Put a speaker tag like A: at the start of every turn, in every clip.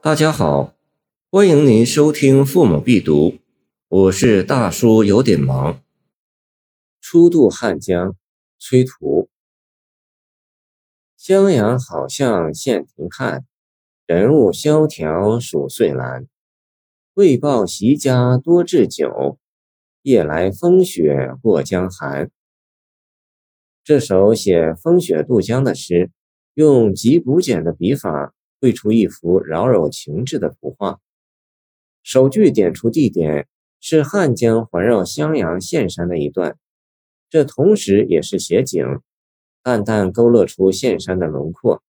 A: 大家好，欢迎您收听《父母必读》，我是大叔，有点忙。初渡汉江，崔涂。襄阳好像现停看，人物萧条数岁兰。为报习家多置酒，夜来风雪过江寒。这首写风雪渡江的诗，用极朴简的笔法。绘出一幅饶有情致的图画。首句点出地点是汉江环绕襄阳县山的一段，这同时也是写景，淡淡勾勒出县山的轮廓，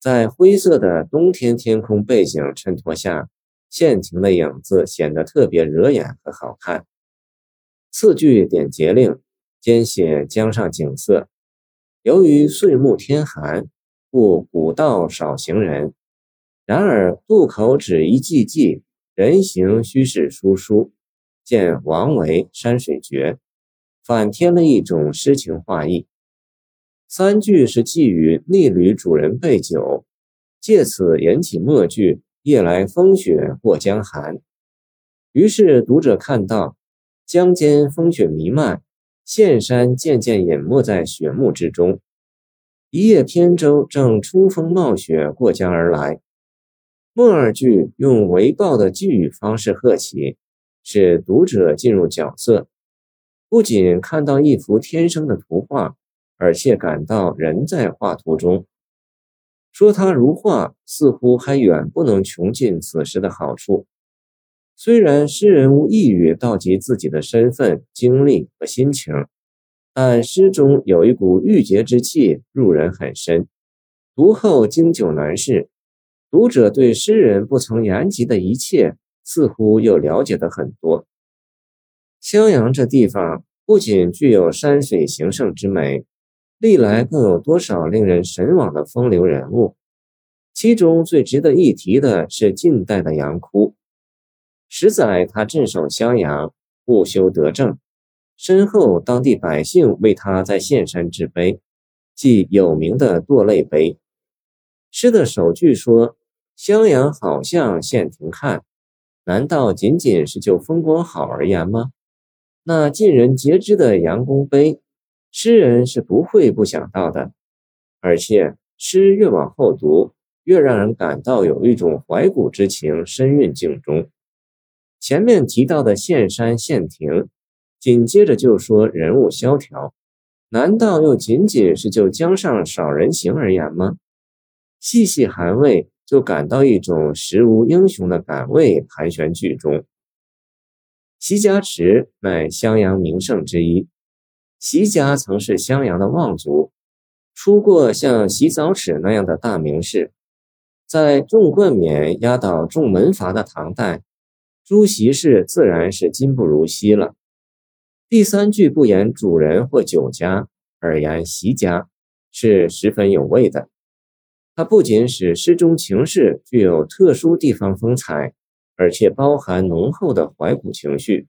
A: 在灰色的冬天天空背景衬托下，县亭的影子显得特别惹眼和好看。次句点节令，兼写江上景色。由于岁暮天寒。故古道少行人，然而渡口只一寂寂，人行须是疏疏。见王维《山水绝》，反添了一种诗情画意。三句是寄语逆旅主人备酒，借此引起末句“夜来风雪过江寒”。于是读者看到江间风雪弥漫，岘山渐渐隐没在雪幕之中。一叶扁舟正出风冒雪过江而来，末二句用为报的寄语方式贺起，使读者进入角色，不仅看到一幅天生的图画，而且感到人在画图中。说它如画，似乎还远不能穷尽此时的好处。虽然诗人无一语道及自己的身份、经历和心情。但诗中有一股郁结之气，入人很深。读后经久难释，读者对诗人不曾言及的一切，似乎又了解的很多。襄阳这地方不仅具有山水形胜之美，历来更有多少令人神往的风流人物。其中最值得一提的是近代的杨哭。十载他镇守襄阳，不修德政。身后，当地百姓为他在县山置碑，即有名的堕泪碑。诗的首句说：“襄阳好像县亭看”，难道仅仅是就风光好而言吗？那尽人皆知的杨公碑，诗人是不会不想到的。而且，诗越往后读，越让人感到有一种怀古之情深蕴境中。前面提到的县山县亭。紧接着就说人物萧条，难道又仅仅是就江上少人行而言吗？细细寒味，就感到一种时无英雄的感味盘旋剧中。席家池乃襄阳名胜之一，席家曾是襄阳的望族，出过像席早齿那样的大名士。在重冠冕压倒重门阀的唐代，朱席氏自然是今不如昔了。第三句不言主人或酒家，而言席家，是十分有味的。它不仅使诗中情事具有特殊地方风采，而且包含浓厚的怀古情绪，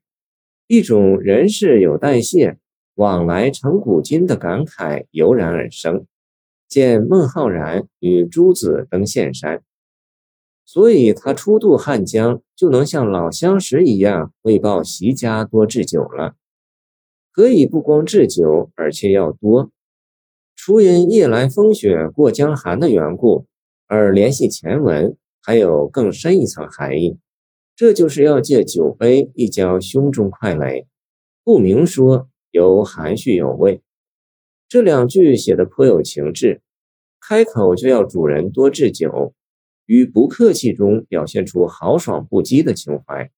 A: 一种人世有代谢，往来成古今的感慨油然而生。见孟浩然与朱子登岘山，所以他初渡汉江，就能像老相识一样，为报席家多置酒了。可以不光置酒，而且要多。除因夜来风雪过江寒的缘故，而联系前文，还有更深一层含义。这就是要借酒杯一浇胸中快垒，不明说，犹含蓄有味。这两句写的颇有情致，开口就要主人多置酒，于不客气中表现出豪爽不羁的情怀。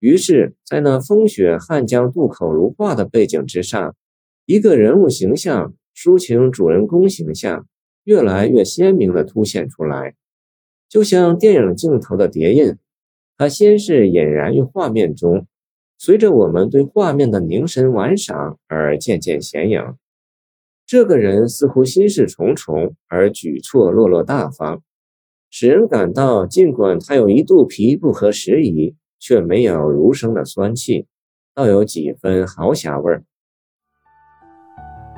A: 于是，在那风雪汉江渡口如画的背景之上，一个人物形象，抒情主人公形象，越来越鲜明地凸显出来，就像电影镜头的叠印。它先是隐然于画面中，随着我们对画面的凝神玩赏而渐渐显影。这个人似乎心事重重，而举措落落大方，使人感到，尽管他有一肚皮不合时宜。却没有儒生的酸气，倒有几分豪侠味儿。